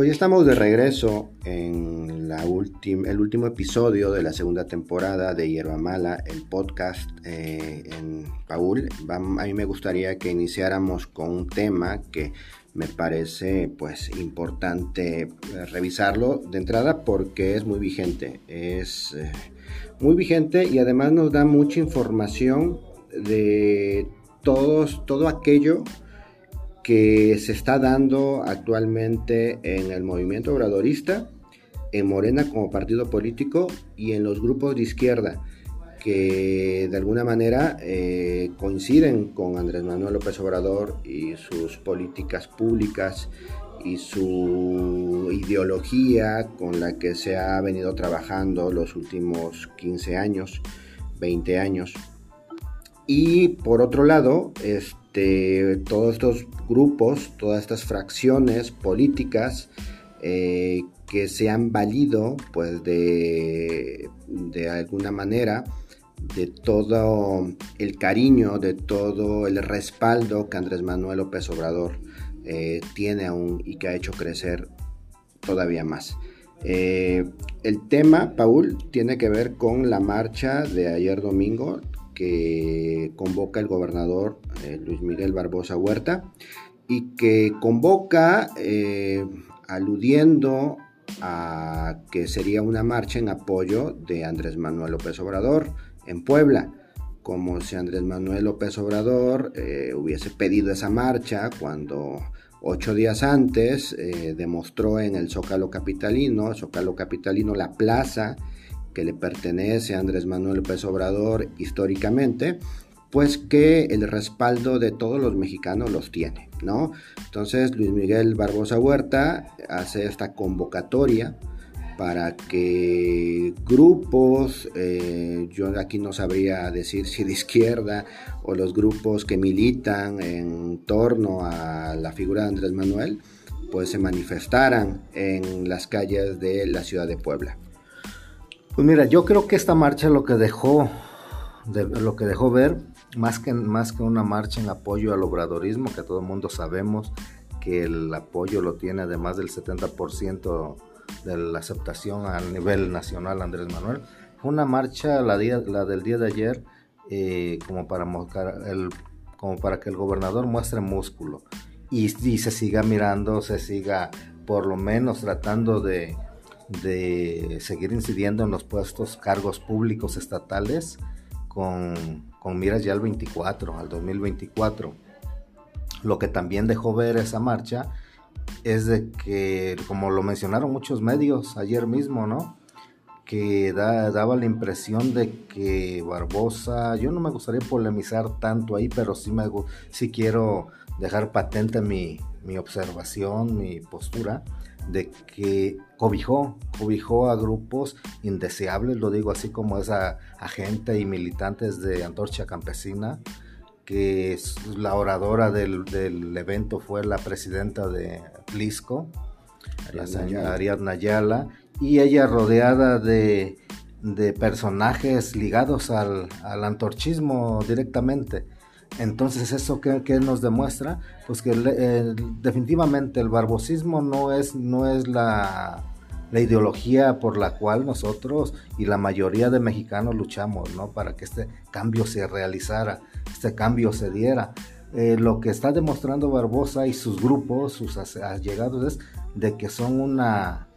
Pues ya estamos de regreso en la el último episodio de la segunda temporada de Hierba Mala, el podcast eh, en Paul. a mí me gustaría que iniciáramos con un tema que me parece pues importante eh, revisarlo de entrada porque es muy vigente. Es eh, muy vigente y además nos da mucha información de todos, todo aquello que se está dando actualmente en el movimiento obradorista, en Morena como partido político y en los grupos de izquierda que de alguna manera eh, coinciden con Andrés Manuel López Obrador y sus políticas públicas y su ideología con la que se ha venido trabajando los últimos 15 años, 20 años. Y por otro lado, este, todos estos grupos, todas estas fracciones políticas eh, que se han valido, pues de, de alguna manera, de todo el cariño, de todo el respaldo que Andrés Manuel López Obrador eh, tiene aún y que ha hecho crecer todavía más. Eh, el tema, Paul, tiene que ver con la marcha de ayer domingo que convoca el gobernador eh, Luis Miguel Barbosa Huerta y que convoca eh, aludiendo a que sería una marcha en apoyo de Andrés Manuel López Obrador en Puebla, como si Andrés Manuel López Obrador eh, hubiese pedido esa marcha cuando ocho días antes demostró en el Zócalo Capitalino, Zócalo Capitalino, la plaza que le pertenece a Andrés Manuel López Obrador históricamente, pues que el respaldo de todos los mexicanos los tiene, ¿no? Entonces Luis Miguel Barbosa Huerta hace esta convocatoria para que grupos, eh, yo aquí no sabría decir si de izquierda o los grupos que militan en torno a la figura de Andrés Manuel, pues se manifestaran en las calles de la ciudad de Puebla. Pues mira, yo creo que esta marcha lo que dejó, lo que dejó ver, más que, más que una marcha en apoyo al obradorismo, que todo el mundo sabemos que el apoyo lo tiene de más del 70% de la aceptación a nivel nacional Andrés Manuel, fue una marcha, la, la del día de ayer, eh, como, para el, como para que el gobernador muestre músculo y, y se siga mirando, se siga por lo menos tratando de de seguir incidiendo en los puestos, cargos públicos estatales con, con miras ya al 24, al 2024. Lo que también dejó ver esa marcha es de que, como lo mencionaron muchos medios ayer mismo, ¿no? Que daba la impresión de que Barbosa, yo no me gustaría polemizar tanto ahí, pero sí, me, sí quiero dejar patente mi, mi observación, mi postura, de que cobijó, cobijó a grupos indeseables, lo digo así como esa agente y militantes de Antorcha Campesina, que la oradora del, evento fue la presidenta de Plisco, la señora Ariadna Ayala, y ella rodeada de, personajes ligados al, al antorchismo directamente entonces, ¿eso qué, nos demuestra? Pues que definitivamente el barbosismo no es, no es la, ideología por la cual nosotros y la mayoría de mexicanos luchamos, ¿no? Para que este cambio se realizara, este cambio se diera. Eh, lo que está demostrando Barbosa y sus grupos, sus allegados, es de que son una,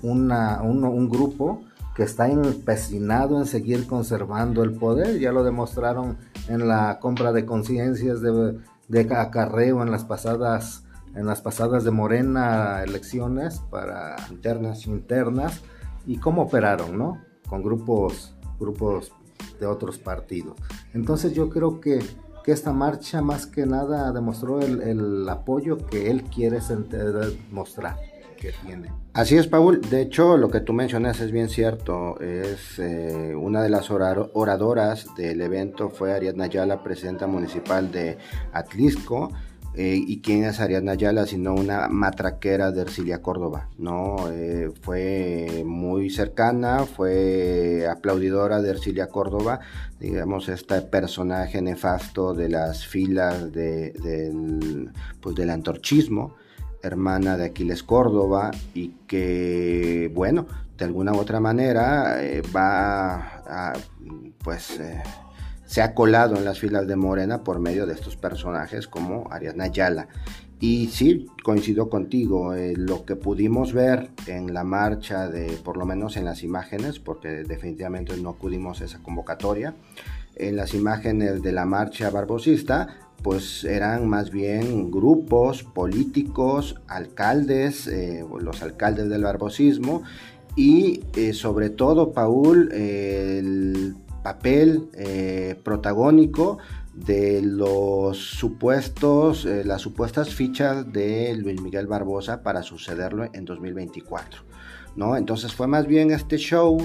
una un grupo que está empecinado en seguir conservando el poder. Ya lo demostraron en la compra de conciencias de, de, acarreo en las pasadas en las pasadas de Morena elecciones para internas internas y cómo operaron, ¿no? Con grupos grupos de otros partidos. Entonces yo creo que, que esta marcha más que nada demostró el, el apoyo que él quiere mostrar Así es, Paul. De hecho, lo que tú mencionas es bien cierto. Es eh, una de las oradoras del evento fue Ariadna Ayala, presidenta municipal de Atlisco. Eh, ¿Y quién es Ariadna Ayala? Sino una matraquera de Ercilia Córdoba, ¿no? Eh, fue muy cercana, fue aplaudidora de Ercilia Córdoba, digamos, este personaje nefasto de las filas de, del, pues, del antorchismo, hermana de Aquiles Córdoba y que, bueno, de alguna u otra manera eh, va a, pues, eh, se ha colado en las filas de Morena por medio de estos personajes como Ariadna Ayala. Y sí, coincido contigo, eh, lo que pudimos ver en la marcha de, por lo menos en las imágenes, porque definitivamente no acudimos a esa convocatoria, en las imágenes de la marcha barbosista, pues eran más bien grupos políticos, alcaldes, eh, los alcaldes del barbosismo y eh, sobre todo, Paul, el papel protagónico de los supuestos, las supuestas fichas de Luis Miguel Barbosa para sucederlo en 2024. ¿no? Entonces fue más bien este show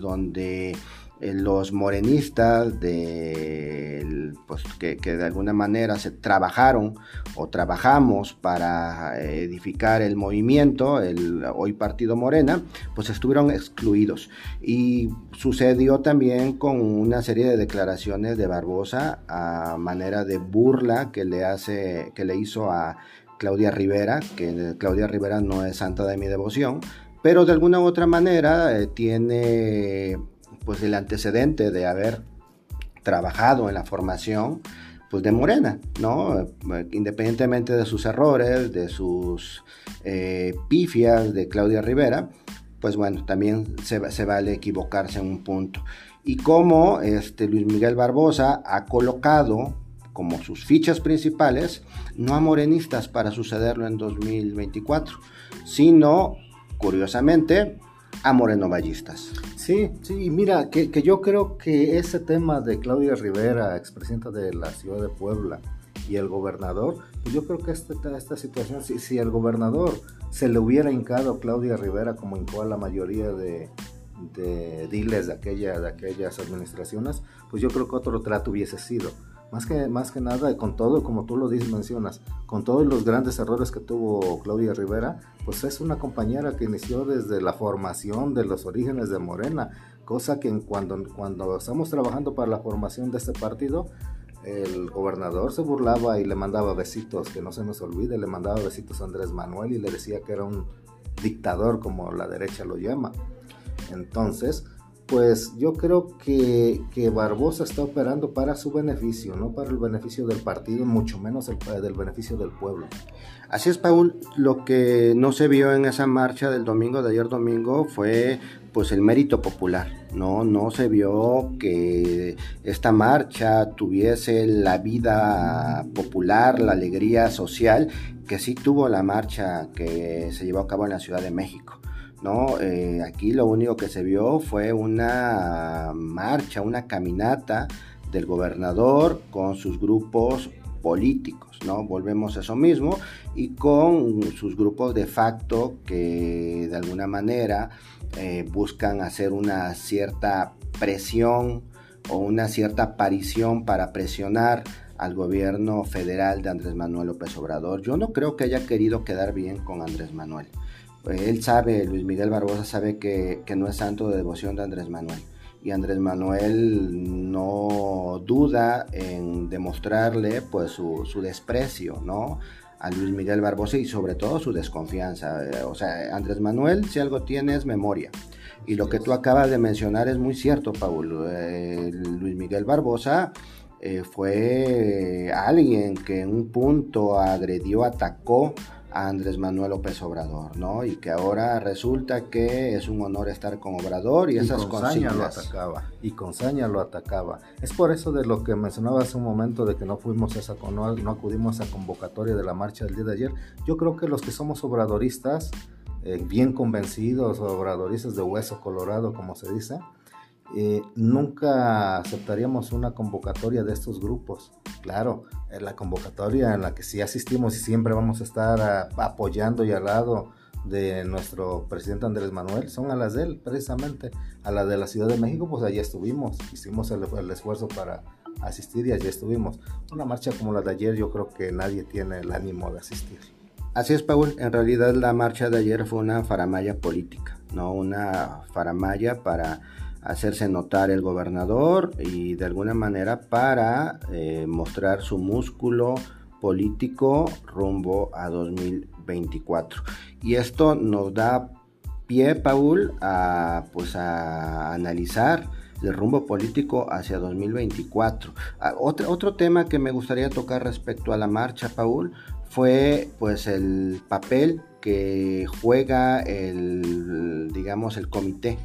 donde eh, los morenistas de, pues, que, de alguna manera se trabajaron o trabajamos para edificar el movimiento, el hoy Partido Morena, pues estuvieron excluidos. Y sucedió también con una serie de declaraciones de Barbosa a manera de burla que le, hace, que le hizo a Claudia Rivera, que Claudia Rivera no es santa de mi devoción, pero de alguna u otra manera eh, tiene pues el antecedente de haber trabajado en la formación pues de Morena, ¿no? Independientemente de sus errores, de sus eh, pifias de Claudia Rivera, pues bueno, también se, se, vale equivocarse en un punto. Y como este, Luis Miguel Barbosa ha colocado como sus fichas principales, no a morenistas para sucederlo en 2024, sino, curiosamente, a morenovallistas. Sí, sí, mira, que, yo creo que ese tema de Claudia Rivera, expresidenta de la ciudad de Puebla, y el gobernador, pues yo creo que esta, esta situación, si, si el gobernador se le hubiera hincado a Claudia Rivera como hincó a la mayoría de, de diles de, aquella, de aquellas administraciones, pues yo creo que otro trato hubiese sido. Más que, más que nada, con todo, como tú lo dices, mencionas, con todos los grandes errores que tuvo Claudia Rivera, pues es una compañera que inició desde la formación de los orígenes de Morena, cosa que cuando, cuando estamos trabajando para la formación de este partido, el gobernador se burlaba y le mandaba besitos, que no se nos olvide, le mandaba besitos a Andrés Manuel y le decía que era un dictador, como la derecha lo llama. Entonces, pues yo creo que, que, Barbosa está operando para su beneficio, no para el beneficio del partido, mucho menos el, del beneficio del pueblo. Así es, Paul. Lo que no se vio en esa marcha del domingo, de ayer domingo, fue pues el mérito popular. No, no se vio que esta marcha tuviese la vida popular, la alegría social que sí tuvo la marcha que se llevó a cabo en la Ciudad de México. ¿No? Eh, aquí lo único que se vio fue una marcha, una caminata del gobernador con sus grupos políticos, ¿no? Volvemos a eso mismo y con sus grupos de facto que de alguna manera eh, buscan hacer una cierta presión o una cierta aparición para presionar al gobierno federal de Andrés Manuel López Obrador. Yo no creo que haya querido quedar bien con Andrés Manuel él sabe, Luis Miguel Barbosa sabe que, no es santo de devoción de Andrés Manuel. Y Andrés Manuel no duda en demostrarle pues su, desprecio, ¿no? a Luis Miguel Barbosa y sobre todo su desconfianza. O sea, Andrés Manuel, si algo tiene es memoria. Y lo que tú acabas de mencionar es muy cierto, Paul. Eh, Luis Miguel Barbosa eh, fue alguien que en un punto agredió, atacó a Andrés Manuel López Obrador, ¿no? Y que ahora resulta que es un honor estar con Obrador y, esas con saña lo atacaba. Y con saña lo atacaba. Es por eso de lo que mencionaba hace un momento de que no fuimos a esa, no, no acudimos a convocatoria de la marcha del día de ayer. Yo creo que los que somos obradoristas, eh, bien convencidos, obradoristas de hueso colorado, como se dice, eh, nunca aceptaríamos una convocatoria de estos grupos. Claro, la convocatoria en la que sí asistimos y siempre vamos a estar apoyando y al lado de nuestro presidente Andrés Manuel son a las de él, precisamente. A la de la Ciudad de México, pues allí estuvimos, hicimos el, el esfuerzo para asistir y allí estuvimos. Una marcha como la de ayer, yo creo que nadie tiene el ánimo de asistir. Así es, Paul. En realidad la marcha de ayer fue una faramaya política, no una faramaya para hacerse notar el gobernador y de alguna manera para eh, mostrar su músculo político rumbo a 2024. Y esto nos da pie, Paul, a, pues a analizar el rumbo político hacia 2024. Ah, otro, otro tema que me gustaría tocar respecto a la marcha, Paul, fue pues el papel que juega el, digamos, el comité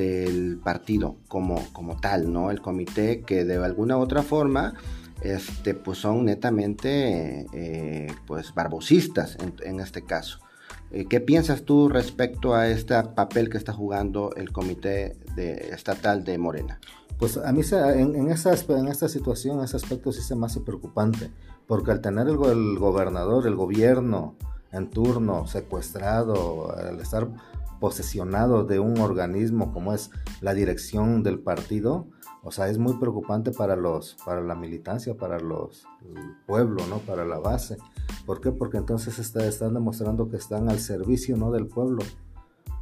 del partido como, como tal, ¿no? El comité que de alguna u otra forma este, pues son netamente eh, pues barbosistas en, este caso. Eh, ¿Qué piensas tú respecto a este papel que está jugando el comité de, estatal de Morena? Pues a mí en, en, esa, en esta situación, ese aspecto sí se me hace preocupante, porque al tener el, el gobernador, el gobierno en turno secuestrado, al estar posesionado de un organismo como es la dirección del partido, o sea, es muy preocupante para los, para la militancia, para los el pueblo, ¿no? Para la base. ¿Por qué? Porque entonces está, están demostrando que están al servicio, ¿no? Del pueblo.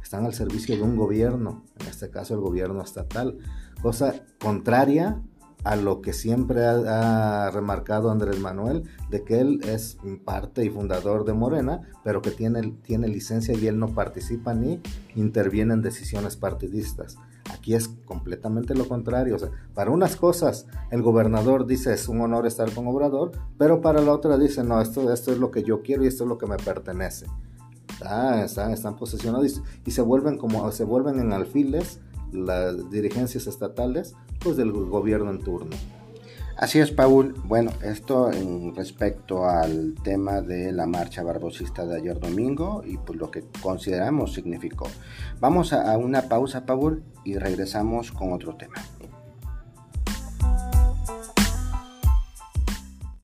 Están al servicio de un gobierno, en este caso el gobierno estatal. Cosa contraria a lo que siempre ha, remarcado Andrés Manuel, de que él es parte y fundador de Morena, pero que tiene, tiene licencia y él no participa ni interviene en decisiones partidistas. Aquí es completamente lo contrario. O sea, para unas cosas el gobernador dice es un honor estar con Obrador, pero para la otra dice no, esto, esto es lo que yo quiero y esto es lo que me pertenece. Ah, están, están posesionados y, se vuelven como se vuelven en alfiles las dirigencias estatales pues del gobierno en turno. Así es, Paul. Bueno, esto en respecto al tema de la marcha barbosista de ayer domingo y pues lo que consideramos significó. Vamos a una pausa, Paul, y regresamos con otro tema.